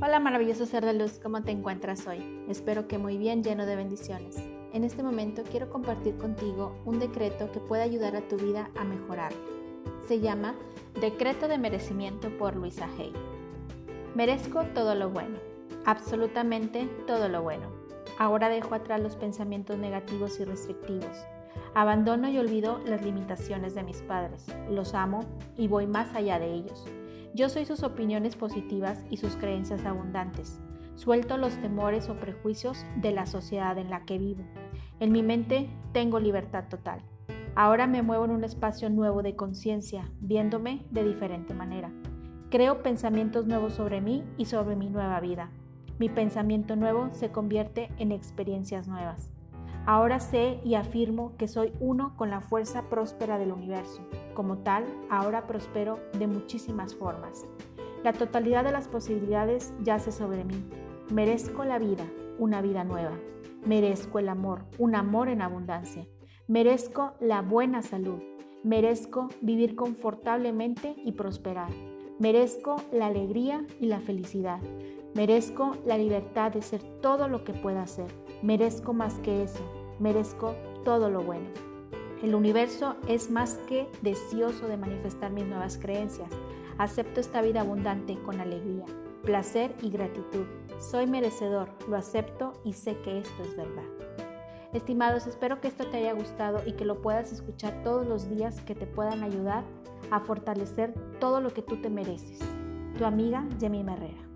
Hola maravilloso ser de luz, ¿cómo te encuentras hoy? Espero que muy bien, lleno de bendiciones. En este momento quiero compartir contigo un decreto que puede ayudar a tu vida a mejorar. Se llama Decreto de Merecimiento por Luisa Hay. Merezco todo lo bueno, absolutamente todo lo bueno. Ahora dejo atrás los pensamientos negativos y restrictivos. Abandono y olvido las limitaciones de mis padres. Los amo y voy más allá de ellos. Yo soy sus opiniones positivas y sus creencias abundantes. Suelto los temores o prejuicios de la sociedad en la que vivo. En mi mente tengo libertad total. Ahora me muevo en un espacio nuevo de conciencia, viéndome de diferente manera. Creo pensamientos nuevos sobre mí y sobre mi nueva vida. Mi pensamiento nuevo se convierte en experiencias nuevas. Ahora sé y afirmo que soy uno con la fuerza próspera del universo. Como tal, ahora prospero de muchísimas formas. La totalidad de las posibilidades yace sobre mí. Merezco la vida, una vida nueva. Merezco el amor, un amor en abundancia. Merezco la buena salud. Merezco vivir confortablemente y prosperar. Merezco la alegría y la felicidad. Merezco la libertad de ser todo lo que pueda ser. Merezco más que eso merezco todo lo bueno. El universo es más que deseoso de manifestar mis nuevas creencias. Acepto esta vida abundante con alegría, placer y gratitud. Soy merecedor, lo acepto y sé que esto es verdad. Estimados, espero que esto te haya gustado y que lo puedas escuchar todos los días que te puedan ayudar a fortalecer todo lo que tú te mereces. Tu amiga Jemima Herrera.